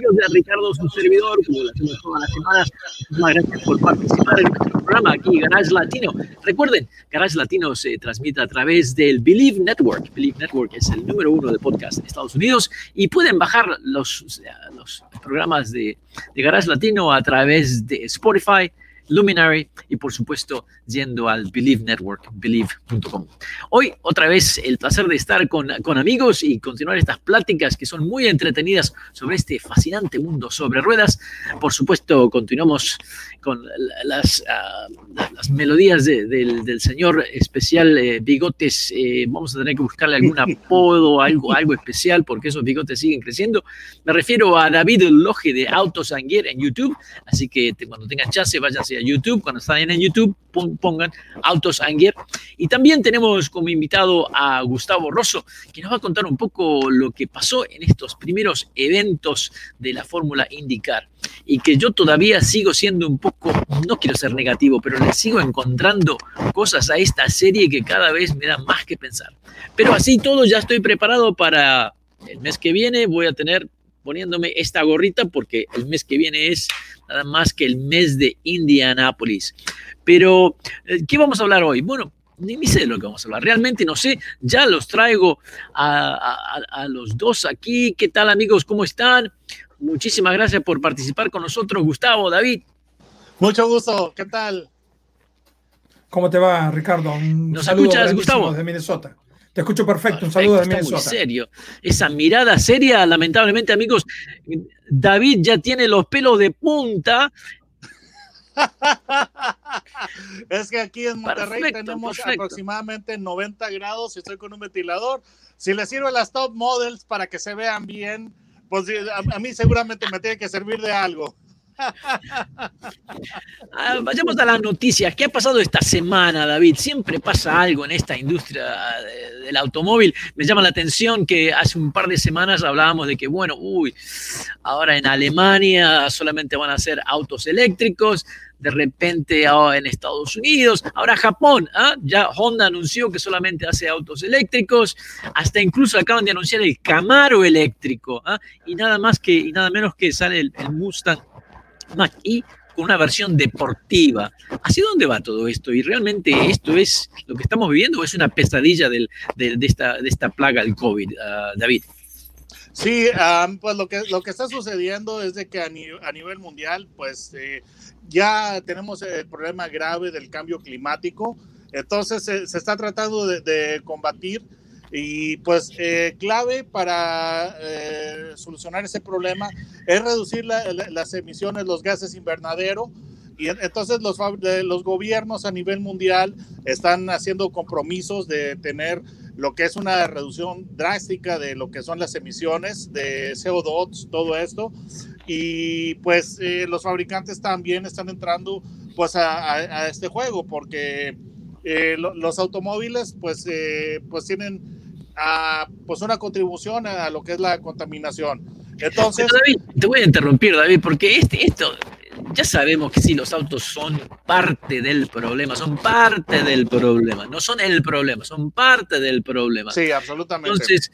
Amigos de Ricardo, su servidor, como lo hacemos todas las semanas. Muchas gracias por participar en nuestro programa aquí, Garage Latino. Recuerden, Garage Latino se transmite a través del Believe Network. Believe Network es el número uno de podcast en Estados Unidos y pueden bajar los, los programas de, de Garage Latino a través de Spotify, Luminary y por supuesto yendo al Believe Network, believe.com. Hoy otra vez el placer de estar con, con, amigos y continuar estas pláticas que son muy entretenidas sobre este fascinante mundo sobre ruedas. Por supuesto continuamos con las, uh, las melodías de, del, del, señor especial eh, Bigotes. Eh, vamos a tener que buscarle algún apodo, algo, algo especial, porque esos bigotes siguen creciendo. Me refiero a David Loge de Autos en YouTube, así que te, cuando tengan chance, váyanse YouTube. Cuando estén en YouTube, pongan Autos Gear. Y también tenemos como invitado a Gustavo Rosso, que nos va a contar un poco lo que pasó en estos primeros eventos de la Fórmula IndyCar y que yo todavía sigo siendo un poco, no quiero ser negativo, pero le sigo encontrando cosas a esta serie que cada vez me da más que pensar. Pero así todo ya estoy preparado para el mes que viene, voy a tener poniéndome esta gorrita porque el mes que viene es nada más que el mes de Indianápolis. Pero, ¿qué vamos a hablar hoy? Bueno, ni, ni, sé de lo que vamos a hablar. Realmente no sé. Ya los traigo a, a, a, los dos aquí. ¿Qué tal amigos? ¿Cómo están? Muchísimas gracias por participar con nosotros, Gustavo, David. Mucho gusto. ¿Qué tal? ¿Cómo te va, Ricardo? Un ¿Nos escuchas, Gustavo? Desde Minnesota. Te escucho perfecto. Un saludo desde Minnesota. Muy serio. Esa mirada seria, lamentablemente, amigos. David ya tiene los pelos de punta es que aquí en Monterrey perfecto, tenemos perfecto. aproximadamente 90 grados y estoy con un ventilador. Si les sirve las top models para que se vean bien, pues a, a mí seguramente me tiene que servir de algo. Ah, vayamos a las noticias. ¿Qué ha pasado esta semana, David? Siempre pasa algo en esta industria del automóvil. Me llama la atención que hace un par de semanas hablábamos de que, bueno, uy, ahora en Alemania solamente van a ser autos eléctricos. De repente oh, en Estados Unidos, ahora Japón, ¿eh? ya Honda anunció que solamente hace autos eléctricos, hasta incluso acaban de anunciar el Camaro eléctrico, ¿eh? y nada más que, y nada menos que sale el, el Mustang Y con una versión deportiva. ¿Hacia dónde va todo esto? ¿Y realmente esto es lo que estamos viviendo o es una pesadilla del, de, de, esta, de esta plaga del COVID, uh, David? Sí, um, pues lo que, lo que está sucediendo es de que a, ni, a nivel mundial, pues eh, ya tenemos el problema grave del cambio climático, entonces se, se está tratando de, de combatir y pues eh, clave para eh, solucionar ese problema es reducir la, la, las emisiones, los gases invernadero. Y entonces los, los gobiernos a nivel mundial están haciendo compromisos de tener lo que es una reducción drástica de lo que son las emisiones de CO2, todo esto. Y pues eh, los fabricantes también están entrando pues a, a, a este juego porque eh, lo, los automóviles pues, eh, pues tienen a, pues una contribución a lo que es la contaminación. Entonces, David, te voy a interrumpir, David, porque este, esto, ya sabemos que sí, los autos son parte del problema, son parte del problema, no son el problema, son parte del problema. Sí, absolutamente. Entonces,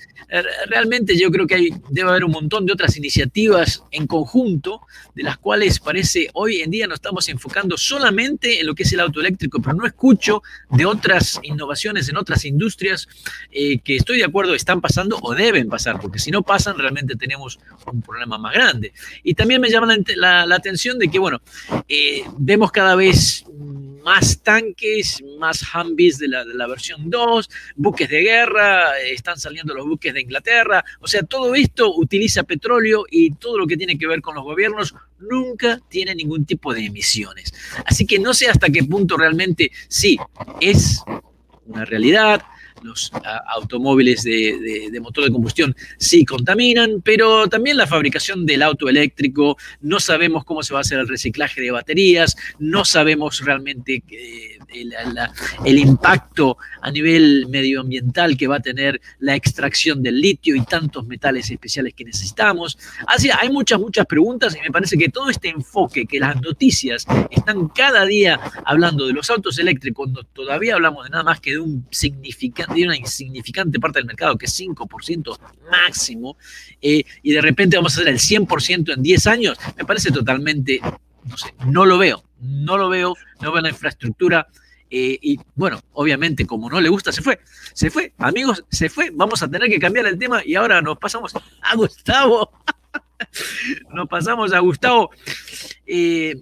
realmente yo creo que hay, debe haber un montón de otras iniciativas en conjunto, de las cuales parece hoy en día nos estamos enfocando solamente en lo que es el auto eléctrico, pero no escucho de otras innovaciones en otras industrias eh, que estoy de acuerdo están pasando o deben pasar, porque si no pasan realmente tenemos un problema más grande. Y también me llama la, la, la atención de que, bueno, eh, vemos cada vez más tanques, más Humvees de la, de la, versión 2, buques de guerra, están saliendo los buques de Inglaterra, o sea, todo esto utiliza petróleo y todo lo que tiene que ver con los gobiernos nunca tiene ningún tipo de emisiones. Así que no sé hasta qué punto realmente sí, es una realidad, los automóviles de motor de combustión sí contaminan, pero también la fabricación del auto eléctrico, no sabemos cómo se va a hacer el reciclaje de baterías, no sabemos realmente eh, el, impacto a nivel medioambiental que va a tener la extracción del litio y tantos metales especiales que necesitamos. Hay muchas, muchas preguntas y me parece que todo este enfoque, que las noticias están cada día hablando de los autos eléctricos, cuando todavía hablamos de nada más que de, un significante, de una insignificante parte del mercado, que es 5% máximo, eh, y de repente vamos a hacer el 100% en 10 años, me parece totalmente, no sé, no lo veo, no lo veo, no veo la infraestructura. eh, y bueno, obviamente, como no le gusta, se fue. Se fue, amigos, se fue. Vamos a tener que cambiar el tema y ahora nos pasamos a Gustavo. Nos pasamos a Gustavo. Eh,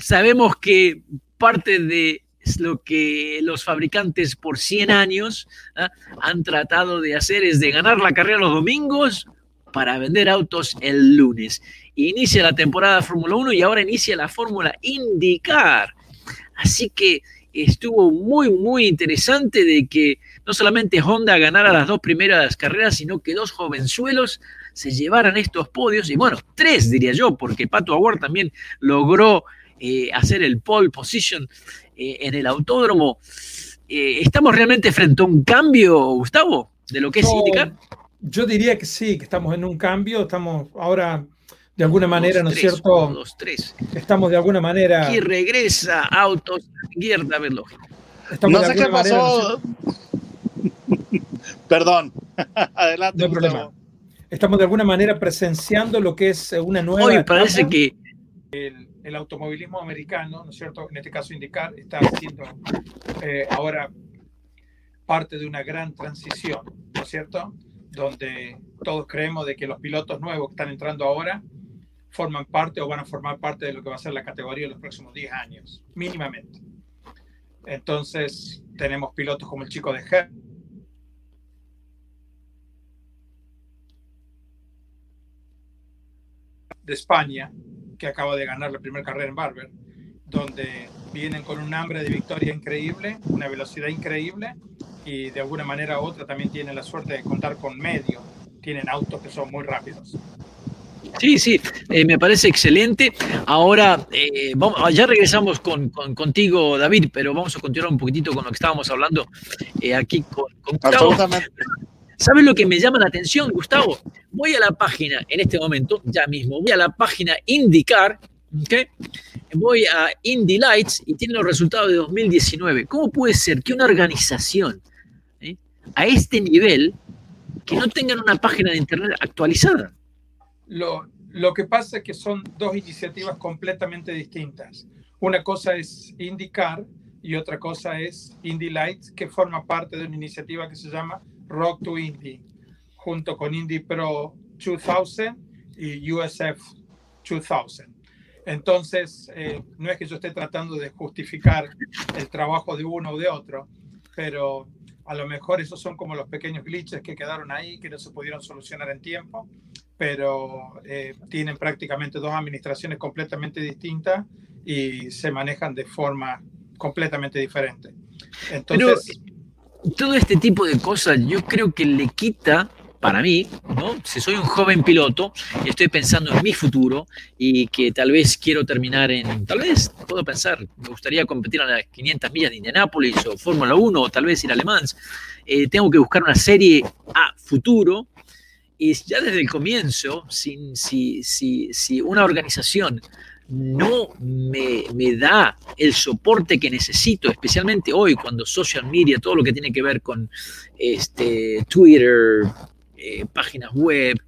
sabemos que parte de lo que los fabricantes por 100 años ¿ah? han tratado de hacer es de ganar la carrera los domingos para vender autos el lunes. Inicia la temporada Fórmula 1 y ahora inicia la Fórmula IndyCar. Así que estuvo muy, muy interesante de que no solamente Honda ganara las dos primeras carreras, sino que dos jovenzuelos se llevaran estos podios, y bueno, tres diría yo, porque Pato Award también logró eh, hacer el pole position eh, en el autódromo. Eh, ¿Estamos realmente frente a un cambio, Gustavo, de lo que es No, IndyCar? Yo diría que sí, que estamos en un cambio, estamos ahora de alguna manera, ¿no es cierto? uno, dos, tres. Estamos de alguna manera. Aquí regresa Autos, David Loge. Estamos No de sé qué alguna manera, ¿no es pasó. Perdón. Adelante. No hay problema. Gustavo. estamos de alguna manera presenciando lo que es eh, una nueva. Hoy parece etapa. que el, el automovilismo americano, ¿no es cierto? En este caso indicar, está haciendo eh, ahora parte de una gran transición, ¿no es cierto? Donde todos creemos de que los pilotos nuevos que están entrando ahora forman parte o van a formar parte de lo que va a ser la categoría en los próximos 10 años, mínimamente. Entonces, tenemos pilotos como el chico de Her de España, que acaba de ganar la primera carrera en Barber, donde vienen con un hambre de victoria increíble, una velocidad increíble y de alguna manera u otra también tienen la suerte de contar con medio, tienen autos que son muy rápidos. Sí, sí, eh, me parece excelente. Ahora, eh, vamos, ya regresamos con, con- contigo, David, pero vamos a continuar un poquitito con lo que estábamos hablando eh, aquí con, con Gustavo. ¿Sabes lo que me llama la atención, Gustavo? Voy a la página en este momento, ya mismo, voy a la página IndyCar, ¿ok? Voy a Indy Lights y tiene los resultados de 2019. ¿Cómo puede ser que una organización. A este nivel que no tengan una página de internet actualizada? Lo, lo que pasa es que son dos iniciativas completamente distintas. Una cosa es IndyCar y otra cosa es Indy Lights, que forma parte de una iniciativa que se llama Rock to Indy, junto con Indy Pro 2000 y USF 2000. Entonces, eh, no es que yo esté tratando de justificar el trabajo de uno o de otro, pero a lo mejor esos son como los pequeños glitches que quedaron ahí, que no se pudieron solucionar en tiempo pero eh, tienen prácticamente dos administraciones completamente distintas y se manejan de forma completamente diferente. Entonces, todo este tipo de cosas yo creo que le quita, para mí, ¿no? Si soy un joven piloto estoy pensando en mi futuro y que tal vez quiero terminar en, tal vez puedo pensar, me gustaría competir a las 500 millas de Indianápolis o Fórmula 1 o tal vez ir a Le Mans, eh, tengo que buscar una serie a futuro y ya desde el comienzo, si, si, si, si una organización no me, me, da el soporte que necesito, especialmente hoy cuando social media, todo lo que tiene que ver con este, Twitter, eh, páginas web,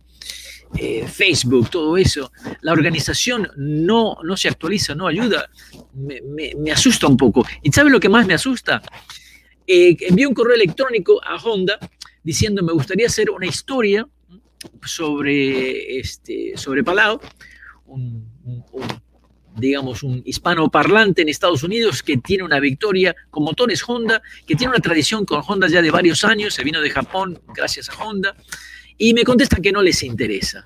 eh, Facebook, todo eso, la organización no, no se actualiza, no ayuda, me, asusta un poco. ¿Y sabe lo que más me asusta? Eh, envié un correo electrónico a Honda diciendo me gustaría hacer una historia sobre, este, sobre Palau, un, digamos, un hispanoparlante en Estados Unidos que tiene una victoria con motores Honda, que tiene una tradición con Honda ya de varios años, se vino de Japón gracias a Honda, y me contestan que no les interesa.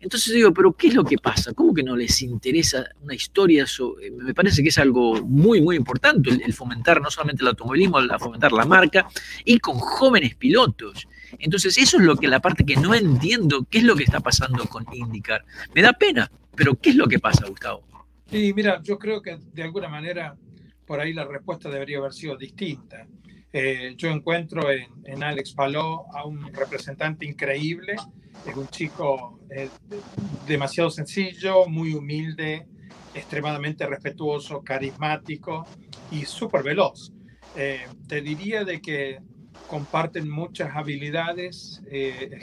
Entonces digo, pero ¿qué es lo que pasa? ¿Cómo que no les interesa una historia? Me parece que es algo muy, muy importante el, fomentar no solamente el automovilismo, el fomentar la marca y con jóvenes pilotos. Entonces eso es lo que la parte que no entiendo, qué es lo que está pasando con IndyCar. Me da pena, pero ¿qué es lo que pasa, Gustavo? Sí, mira, yo creo que de alguna manera por ahí la respuesta debería haber sido distinta. Eh, yo encuentro en, en, Alex Paló a un representante increíble, es un chico eh, demasiado sencillo, muy humilde, extremadamente respetuoso, carismático y súper veloz. Eh, te diría de que comparten muchas habilidades,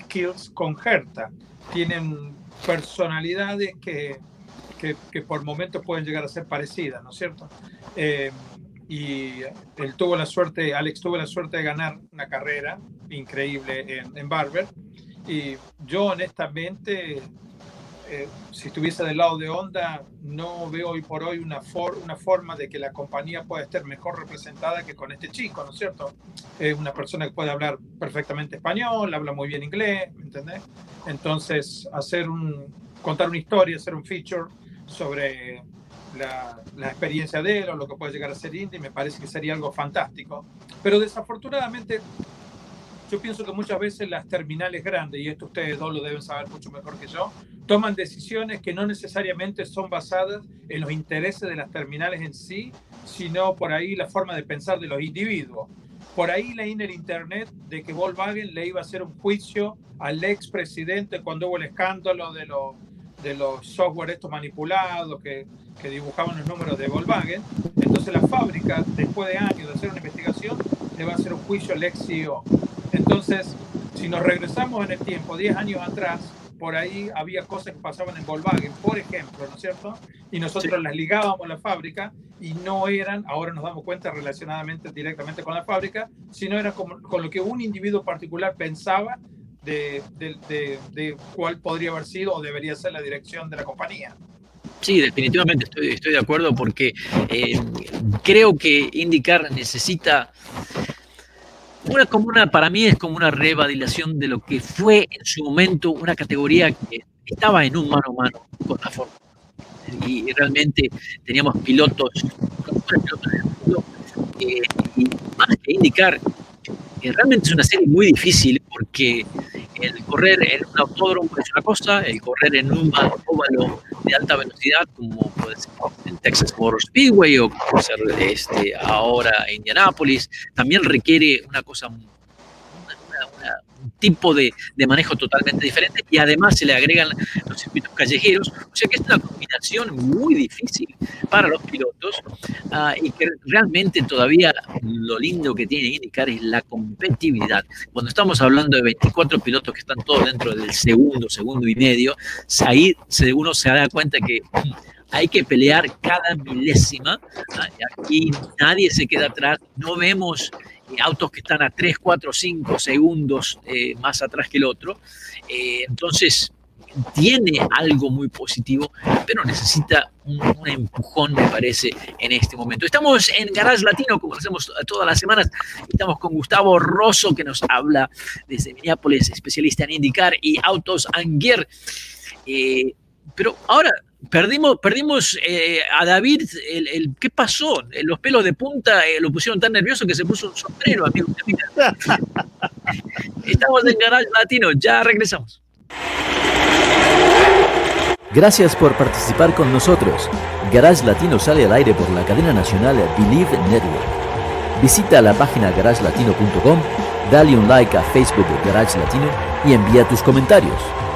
skills con Herta. Tienen personalidades que, que, que, por momentos pueden llegar a ser parecidas, ¿no es cierto? y él tuvo la suerte, Alex tuvo la suerte de ganar una carrera increíble en, Barber. Y yo honestamente, eh, si estuviese del lado de Honda, no veo hoy por hoy una, una forma de que la compañía pueda estar mejor representada que con este chico, ¿no es cierto? Es una persona que puede hablar perfectamente español, habla muy bien inglés, ¿me entendés? Entonces, hacer un, contar una historia, hacer un feature sobre la, experiencia de él o lo que puede llegar a ser Indy, me parece que sería algo fantástico. Pero desafortunadamente, yo pienso que muchas veces las terminales grandes, y esto ustedes dos lo deben saber mucho mejor que yo, toman decisiones que no necesariamente son basadas en los intereses de las terminales en sí, sino por ahí la forma de pensar de los individuos. Por ahí leí en el internet de que Volkswagen le iba a hacer un juicio al expresidente cuando hubo el escándalo de los, de los software estos manipulados, que que dibujaban los números de Volkswagen. Entonces la fábrica, después de años de hacer una investigación, le va a hacer un juicio al ex CEO. Entonces, si nos regresamos en el tiempo, 10 años atrás, por ahí había cosas que pasaban en Volkswagen, por ejemplo, ¿no es cierto? Y nosotros las ligábamos a la fábrica y no eran, ahora nos damos cuenta relacionadamente directamente con la fábrica, sino era con, con lo que un individuo particular pensaba de, de, de, cuál podría haber sido o debería ser la dirección de la compañía. Sí, definitivamente estoy, estoy de acuerdo porque eh, creo que IndyCar necesita una como una, para mí es como una revalidación de lo que fue en su momento una categoría que estaba en un mano a mano con la Fórmula. Y realmente teníamos pilotos, eh, y más que IndyCar, realmente es una serie muy difícil porque el correr en un autódromo es una cosa, el correr en un óvalo de alta velocidad, como puede ser en Texas Motor Speedway o puede ser este, ahora en Indianapolis, también requiere una cosa un tipo de, de, manejo totalmente diferente y además se le agregan los circuitos callejeros, o sea que es una combinación muy difícil para los pilotos uh, y que realmente todavía lo lindo que tiene indicar es la competitividad. Cuando estamos hablando de 24 pilotos que están todos dentro del segundo, segundo y medio, ahí uno se da cuenta que mm, hay que pelear cada milésima. Aquí nadie se queda atrás, no vemos autos que están a 3, 4, 5 segundos eh, más atrás que el otro. Eh, entonces, tiene algo muy positivo, pero necesita un, empujón, me parece, en este momento. Estamos en Garage Latino, como hacemos todas las semanas. Estamos con Gustavo Rosso, que nos habla desde Minneapolis, especialista en indicar y autos Anguer. Eh, pero ahora Perdimos, perdimos eh, a David, el, ¿qué pasó? Los pelos de punta eh, lo pusieron tan nervioso que se puso un sombrero, amigo. Estamos en Garage Latino, ya regresamos. Gracias por participar con nosotros. Garage Latino sale al aire por la cadena nacional Believe Network. Visita la página garagelatino.com, dale un like a Facebook de Garage Latino y envía tus comentarios.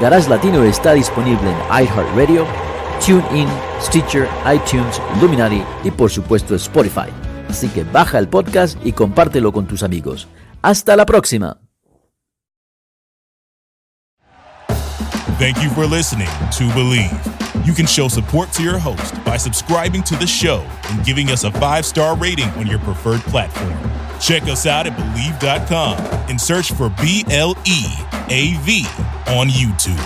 Garage Latino está disponible en iHeartRadio, TuneIn, Stitcher, iTunes, Luminary y por supuesto Spotify. Así que baja el podcast y compártelo con tus amigos. Hasta la próxima. Thank you for listening to Believe. You can show support to your host by subscribing to the show and giving us a five-star rating on your preferred platform. Check us out at Believe.com and search for B L E A V on YouTube.